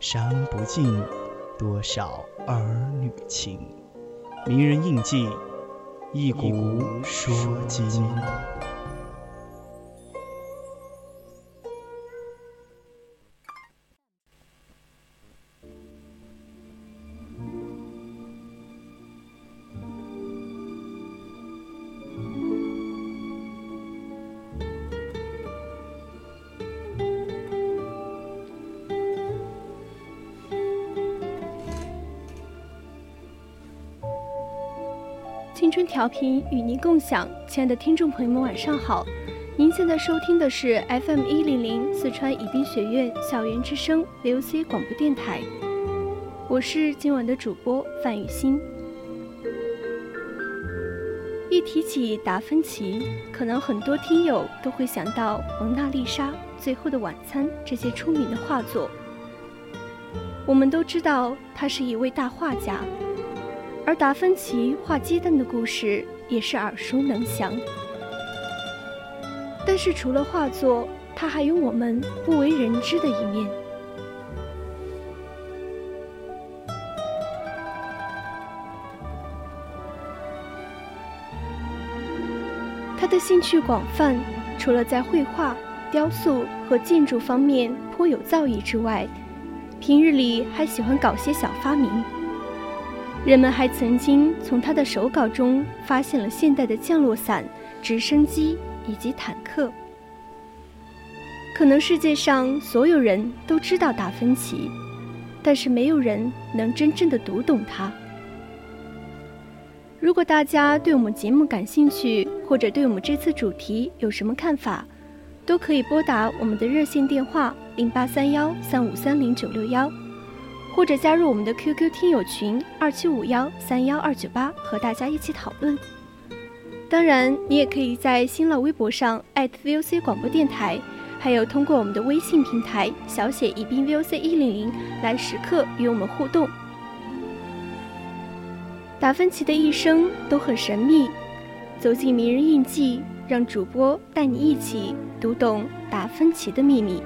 伤不尽多少儿女情。名人印记，一古说今。青春调频与您共享，亲爱的听众朋友们，晚上好！您现在收听的是 FM 一零零四川宜宾学院校园之声 VOC 广播电台，我是今晚的主播范雨欣。一提起达芬奇，可能很多听友都会想到《蒙娜丽莎》《最后的晚餐》这些出名的画作。我们都知道，他是一位大画家。而达芬奇画鸡蛋的故事也是耳熟能详，但是除了画作，他还有我们不为人知的一面。他的兴趣广泛，除了在绘画、雕塑和建筑方面颇有造诣之外，平日里还喜欢搞些小发明。人们还曾经从他的手稿中发现了现代的降落伞、直升机以及坦克。可能世界上所有人都知道达芬奇，但是没有人能真正的读懂他。如果大家对我们节目感兴趣，或者对我们这次主题有什么看法，都可以拨打我们的热线电话零八三幺三五三零九六幺。或者加入我们的 QQ 听友群二七五幺三幺二九八，和大家一起讨论。当然，你也可以在新浪微博上 @VOC 广播电台，还有通过我们的微信平台小写宜宾 VOC 一零零来时刻与我们互动。达芬奇的一生都很神秘，走进名人印记，让主播带你一起读懂达芬奇的秘密。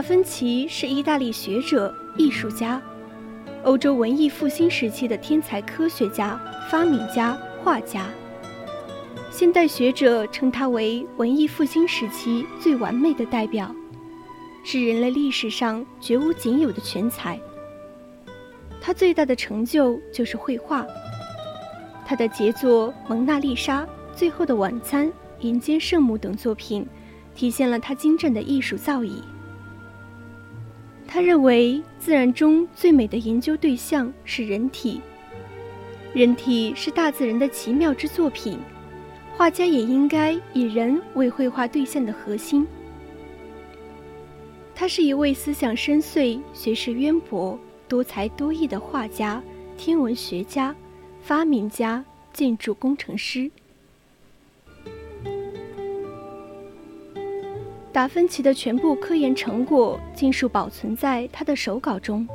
达芬奇是意大利学者、艺术家，欧洲文艺复兴时期的天才科学家、发明家、画家。现代学者称他为文艺复兴时期最完美的代表，是人类历史上绝无仅有的全才。他最大的成就就是绘画，他的杰作《蒙娜丽莎》《最后的晚餐》《人间圣母》等作品，体现了他精湛的艺术造诣。他认为，自然中最美的研究对象是人体。人体是大自然的奇妙之作品，画家也应该以人为绘画对象的核心。他是一位思想深邃、学识渊博、多才多艺的画家、天文学家、发明家、建筑工程师。达芬奇的全部科研成果尽数保存在他的手稿中，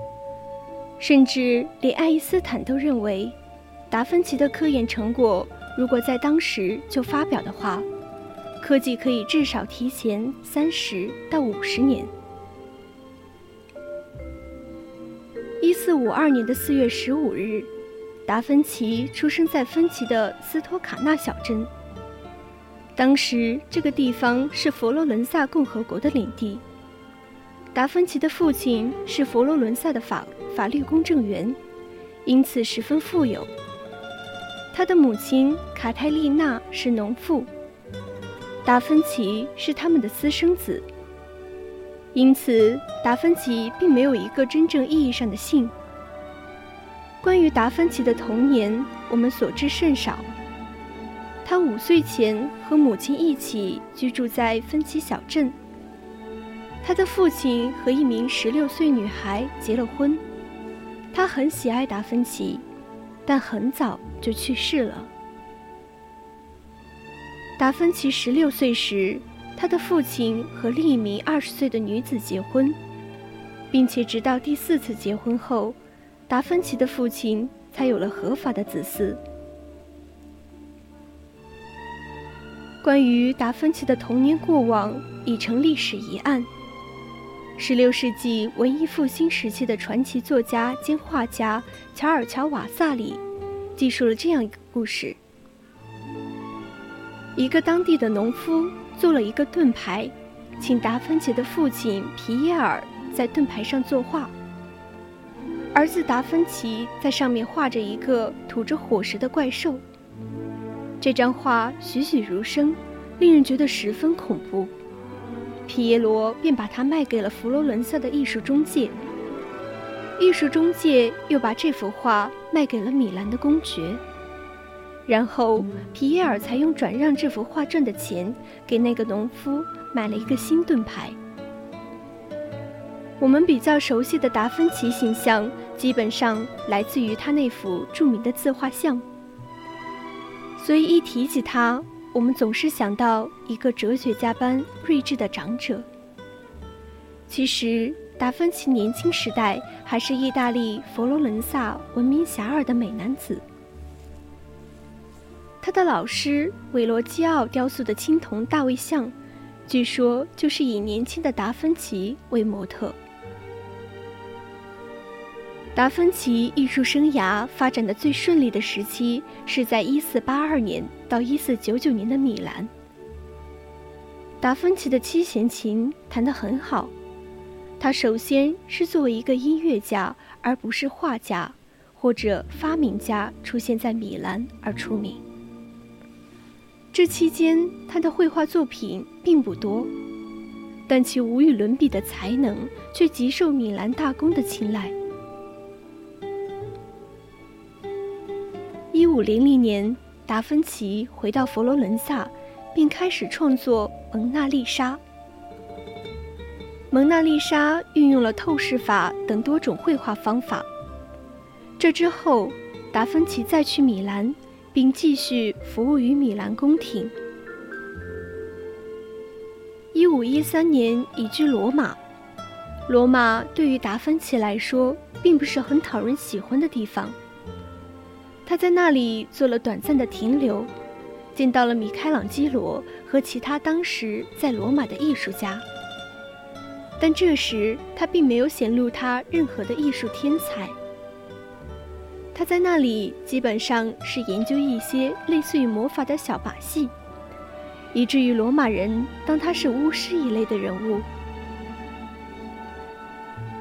甚至连爱因斯坦都认为，达芬奇的科研成果如果在当时就发表的话，科技可以至少提前三十到五十年。一四五二年的四月十五日，达芬奇出生在芬奇的斯托卡纳小镇。当时这个地方是佛罗伦萨共和国的领地。达芬奇的父亲是佛罗伦萨的法法律公证员，因此十分富有。他的母亲卡泰丽娜是农妇，达芬奇是他们的私生子。因此，达芬奇并没有一个真正意义上的姓。关于达芬奇的童年，我们所知甚少。他五岁前和母亲一起居住在芬奇小镇。他的父亲和一名十六岁女孩结了婚。他很喜爱达芬奇，但很早就去世了。达芬奇十六岁时。他的父亲和另一名二十岁的女子结婚，并且直到第四次结婚后，达芬奇的父亲才有了合法的子嗣。关于达芬奇的童年过往已成历史疑案。十六世纪文艺复兴时期的传奇作家兼画家乔尔乔瓦萨里，记述了这样一个故事：一个当地的农夫。做了一个盾牌，请达芬奇的父亲皮耶尔在盾牌上作画。儿子达芬奇在上面画着一个吐着火石的怪兽。这张画栩栩如生，令人觉得十分恐怖。皮耶罗便把它卖给了佛罗伦萨的艺术中介。艺术中介又把这幅画卖给了米兰的公爵。然后，皮耶尔才用转让这幅画赚的钱，给那个农夫买了一个新盾牌。我们比较熟悉的达芬奇形象，基本上来自于他那幅著名的自画像。所以一提起他，我们总是想到一个哲学家般睿智的长者。其实，达芬奇年轻时代还是意大利佛罗伦萨闻名遐迩的美男子。他的老师韦罗基奥雕塑的青铜大卫像，据说就是以年轻的达芬奇为模特。达芬奇艺术生涯发展的最顺利的时期是在1482年到1499年的米兰。达芬奇的七弦琴弹得很好，他首先是作为一个音乐家，而不是画家或者发明家出现在米兰而出名。这期间，他的绘画作品并不多，但其无与伦比的才能却极受米兰大公的青睐。一五零零年，达芬奇回到佛罗伦萨，并开始创作《蒙娜丽莎》。《蒙娜丽莎》运用了透视法等多种绘画方法。这之后，达芬奇再去米兰。并继续服务于米兰宫廷。一五一三年移居罗马，罗马对于达芬奇来说并不是很讨人喜欢的地方。他在那里做了短暂的停留，见到了米开朗基罗和其他当时在罗马的艺术家。但这时他并没有显露他任何的艺术天才。他在那里基本上是研究一些类似于魔法的小把戏，以至于罗马人当他是巫师一类的人物。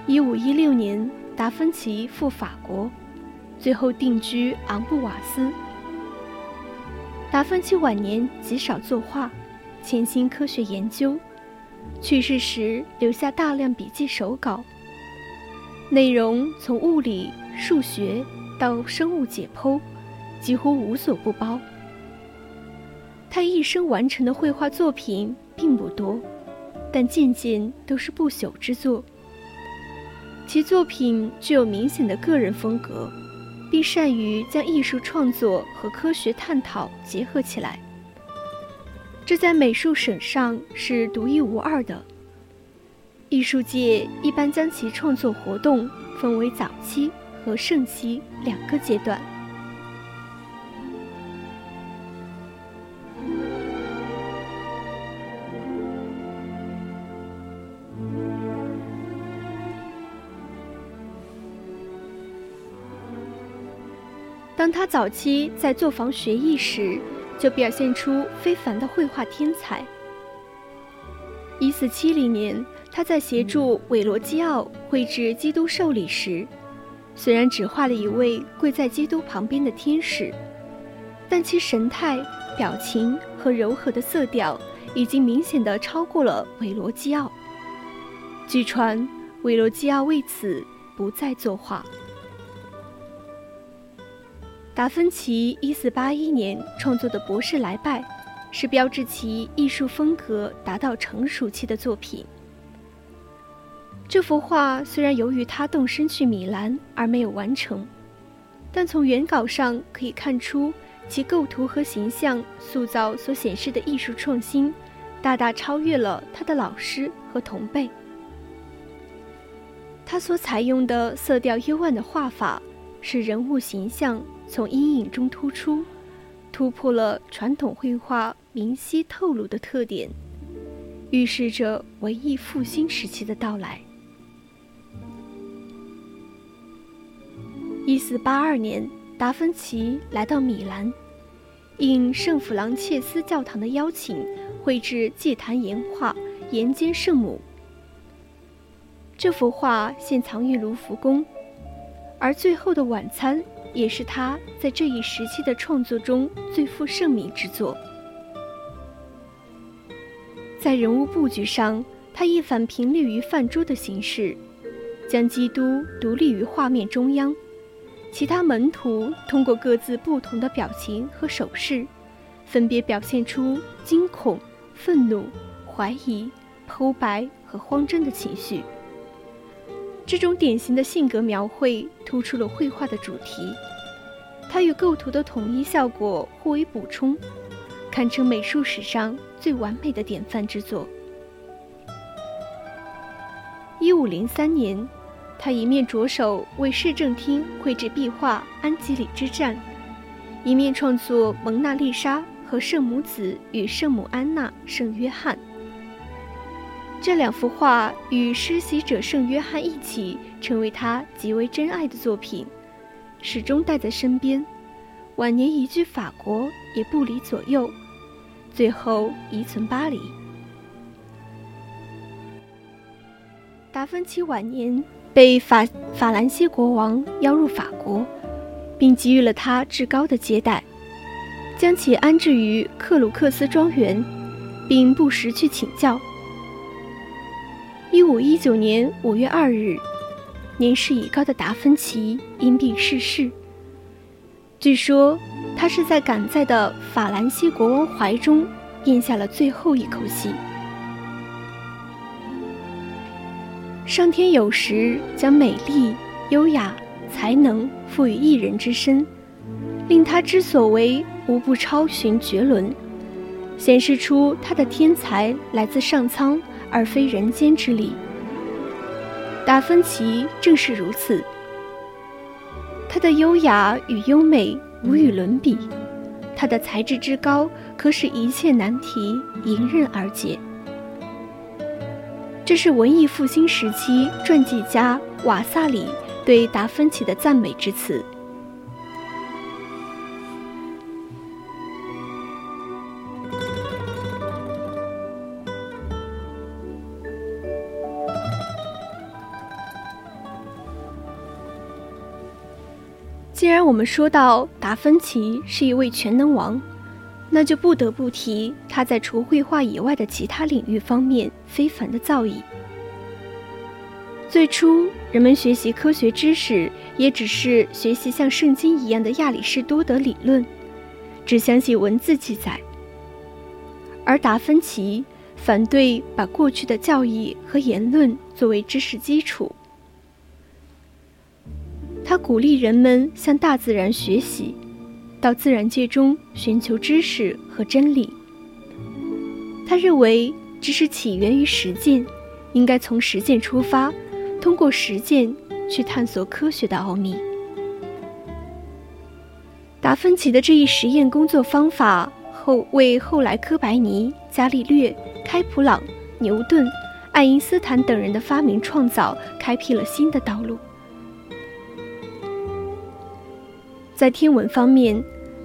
一五一六年，达芬奇赴法国，最后定居昂布瓦斯。达芬奇晚年极少作画，潜心科学研究，去世时留下大量笔记手稿，内容从物理、数学。到生物解剖，几乎无所不包。他一生完成的绘画作品并不多，但件件都是不朽之作。其作品具有明显的个人风格，并善于将艺术创作和科学探讨结合起来，这在美术史上是独一无二的。艺术界一般将其创作活动分为早期。和盛期两个阶段。当他早期在作坊学艺时，就表现出非凡的绘画天才。一四七零年，他在协助韦罗基奥绘制基督受礼时，虽然只画了一位跪在基督旁边的天使，但其神态、表情和柔和的色调已经明显的超过了韦罗基奥。据传，韦罗基奥为此不再作画。达芬奇1481年创作的《博士来拜》，是标志其艺术风格达到成熟期的作品。这幅画虽然由于他动身去米兰而没有完成，但从原稿上可以看出，其构图和形象塑造所显示的艺术创新，大大超越了他的老师和同辈。他所采用的色调幽暗的画法，使人物形象。从阴影中突出，突破了传统绘画明晰透露的特点，预示着文艺复兴时期的到来。一四八二年，达芬奇来到米兰，应圣弗朗切斯教堂的邀请，绘制祭坛岩画《岩间圣母》。这幅画现藏于卢浮宫，而《最后的晚餐》。也是他在这一时期的创作中最负盛名之作。在人物布局上，他一反平立于泛桌的形式，将基督独立于画面中央，其他门徒通过各自不同的表情和手势，分别表现出惊恐、愤怒、怀疑、剖白和慌张的情绪。这种典型的性格描绘突出了绘画的主题，它与构图的统一效果互为补充，堪称美术史上最完美的典范之作。一五零三年，他一面着手为市政厅绘制壁画《安吉里之战》，一面创作《蒙娜丽莎》和《圣母子与圣母安娜·圣约翰》。这两幅画与施洗者圣约翰一起，成为他极为珍爱的作品，始终带在身边。晚年移居法国，也不离左右，最后遗存巴黎。达芬奇晚年被法法兰西国王邀入法国，并给予了他至高的接待，将其安置于克鲁克斯庄园，并不时去请教。一五一九年五月二日，年事已高的达芬奇因病逝世。据说他是在赶在的法兰西国王怀中咽下了最后一口气。上天有时将美丽、优雅、才能赋予一人之身，令他之所为无不超群绝伦，显示出他的天才来自上苍。而非人间之力。达芬奇正是如此，他的优雅与优美无与伦比，他的才智之高可使一切难题迎刃而解。这是文艺复兴时期传记家瓦萨里对达芬奇的赞美之词。既然我们说到达芬奇是一位全能王，那就不得不提他在除绘画以外的其他领域方面非凡的造诣。最初，人们学习科学知识，也只是学习像圣经一样的亚里士多德理论，只相信文字记载。而达芬奇反对把过去的教义和言论作为知识基础。他鼓励人们向大自然学习，到自然界中寻求知识和真理。他认为知识起源于实践，应该从实践出发，通过实践去探索科学的奥秘。达芬奇的这一实验工作方法后为后来哥白尼、伽利略、开普朗、牛顿、爱因斯坦等人的发明创造开辟了新的道路。在天文方面，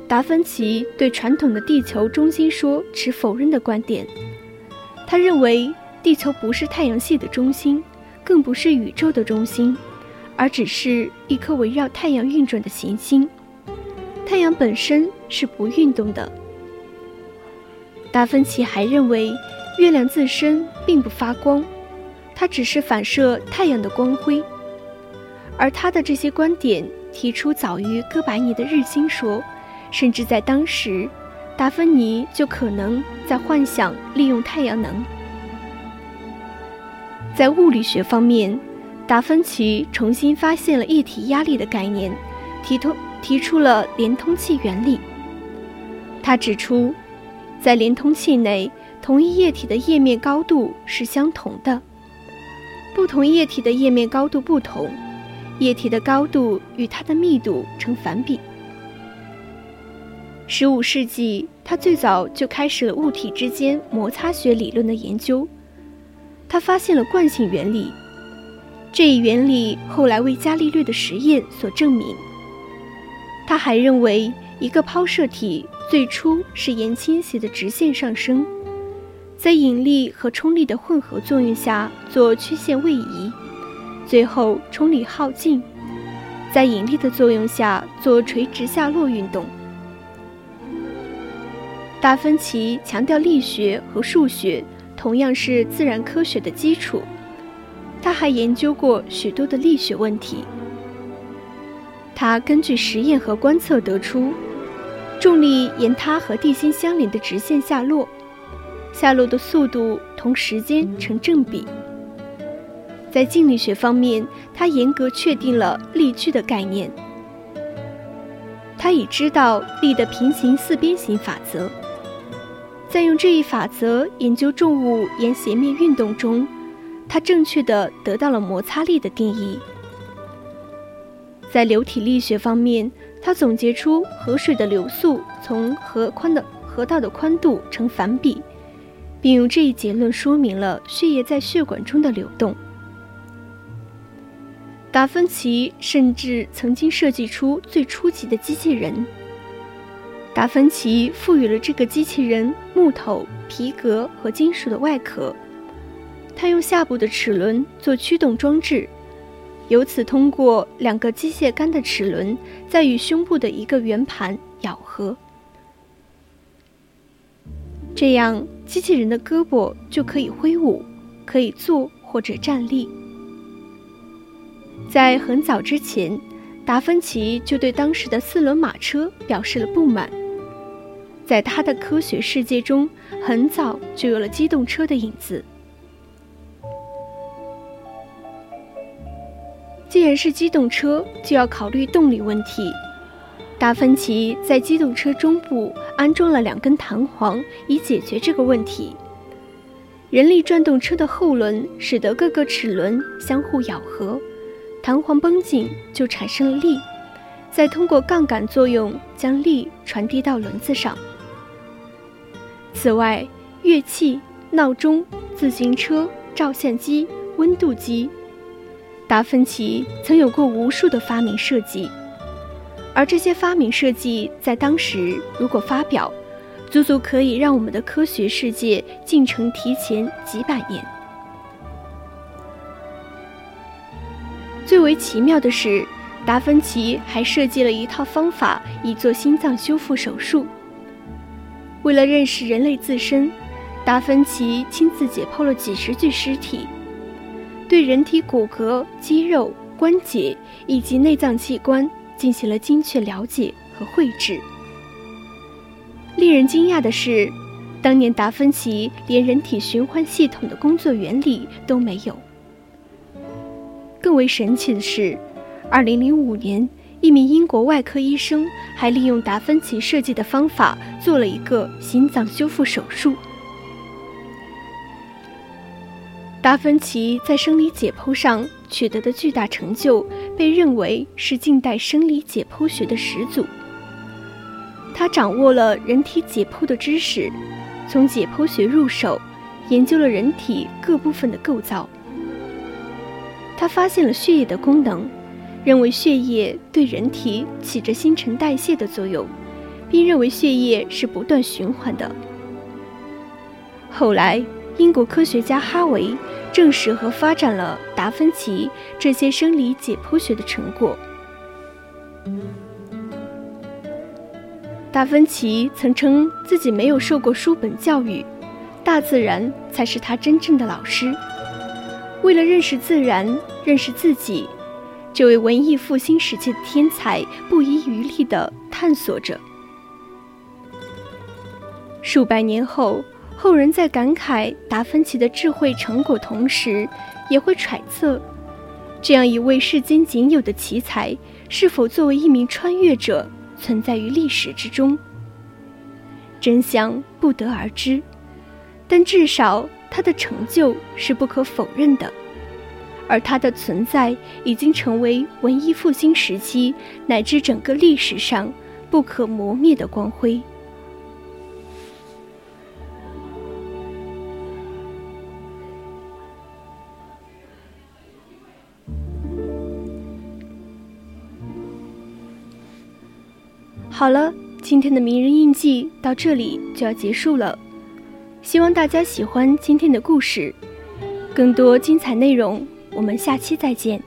达芬奇对传统的地球中心说持否认的观点。他认为地球不是太阳系的中心，更不是宇宙的中心，而只是一颗围绕太阳运转的行星。太阳本身是不运动的。达芬奇还认为，月亮自身并不发光，它只是反射太阳的光辉。而他的这些观点提出早于哥白尼的日心说，甚至在当时，达芬尼就可能在幻想利用太阳能。在物理学方面，达芬奇重新发现了液体压力的概念，提出提出了连通器原理。他指出，在连通器内，同一液体的液面高度是相同的，不同液体的液面高度不同。液体的高度与它的密度成反比。十五世纪，他最早就开始了物体之间摩擦学理论的研究。他发现了惯性原理，这一原理后来为伽利略的实验所证明。他还认为，一个抛射体最初是沿倾斜的直线上升，在引力和冲力的混合作用下做曲线位移。最后，冲力耗尽，在引力的作用下做垂直下落运动。达芬奇强调力学和数学同样是自然科学的基础，他还研究过许多的力学问题。他根据实验和观测得出，重力沿它和地心相连的直线下落，下落的速度同时间成正比。在静力学方面，他严格确定了力矩的概念。他已知道力的平行四边形法则，在用这一法则研究重物沿斜面运动中，他正确的得到了摩擦力的定义。在流体力学方面，他总结出河水的流速从河宽的河道的宽度成反比，并用这一结论说明了血液在血管中的流动。达芬奇甚至曾经设计出最初级的机器人。达芬奇赋予了这个机器人木头、皮革和金属的外壳，他用下部的齿轮做驱动装置，由此通过两个机械杆的齿轮，在与胸部的一个圆盘咬合，这样机器人的胳膊就可以挥舞，可以坐或者站立。在很早之前，达芬奇就对当时的四轮马车表示了不满。在他的科学世界中，很早就有了机动车的影子。既然是机动车，就要考虑动力问题。达芬奇在机动车中部安装了两根弹簧，以解决这个问题。人力转动车的后轮使得各个齿轮相互咬合。弹簧绷紧，就产生了力，再通过杠杆作用将力传递到轮子上。此外，乐器、闹钟、自行车、照相机、温度计，达芬奇曾有过无数的发明设计，而这些发明设计在当时如果发表，足足可以让我们的科学世界进程提前几百年。最为奇妙的是，达芬奇还设计了一套方法以做心脏修复手术。为了认识人类自身，达芬奇亲自解剖了几十具尸体，对人体骨骼、肌肉、关节以及内脏器官进行了精确了解和绘制。令人惊讶的是，当年达芬奇连人体循环系统的工作原理都没有。更为神奇的是，2005年，一名英国外科医生还利用达芬奇设计的方法做了一个心脏修复手术。达芬奇在生理解剖上取得的巨大成就，被认为是近代生理解剖学的始祖。他掌握了人体解剖的知识，从解剖学入手，研究了人体各部分的构造。他发现了血液的功能，认为血液对人体起着新陈代谢的作用，并认为血液是不断循环的。后来，英国科学家哈维证实和发展了达芬奇这些生理解剖学的成果。达芬奇曾称自己没有受过书本教育，大自然才是他真正的老师。为了认识自然，认识自己，这位文艺复兴时期的天才不遗余力地探索着。数百年后，后人在感慨达芬奇的智慧成果同时，也会揣测，这样一位世间仅有的奇才，是否作为一名穿越者？存在于历史之中，真相不得而知，但至少他的成就是不可否认的，而他的存在已经成为文艺复兴时期乃至整个历史上不可磨灭的光辉。好了，今天的名人印记到这里就要结束了，希望大家喜欢今天的故事。更多精彩内容，我们下期再见。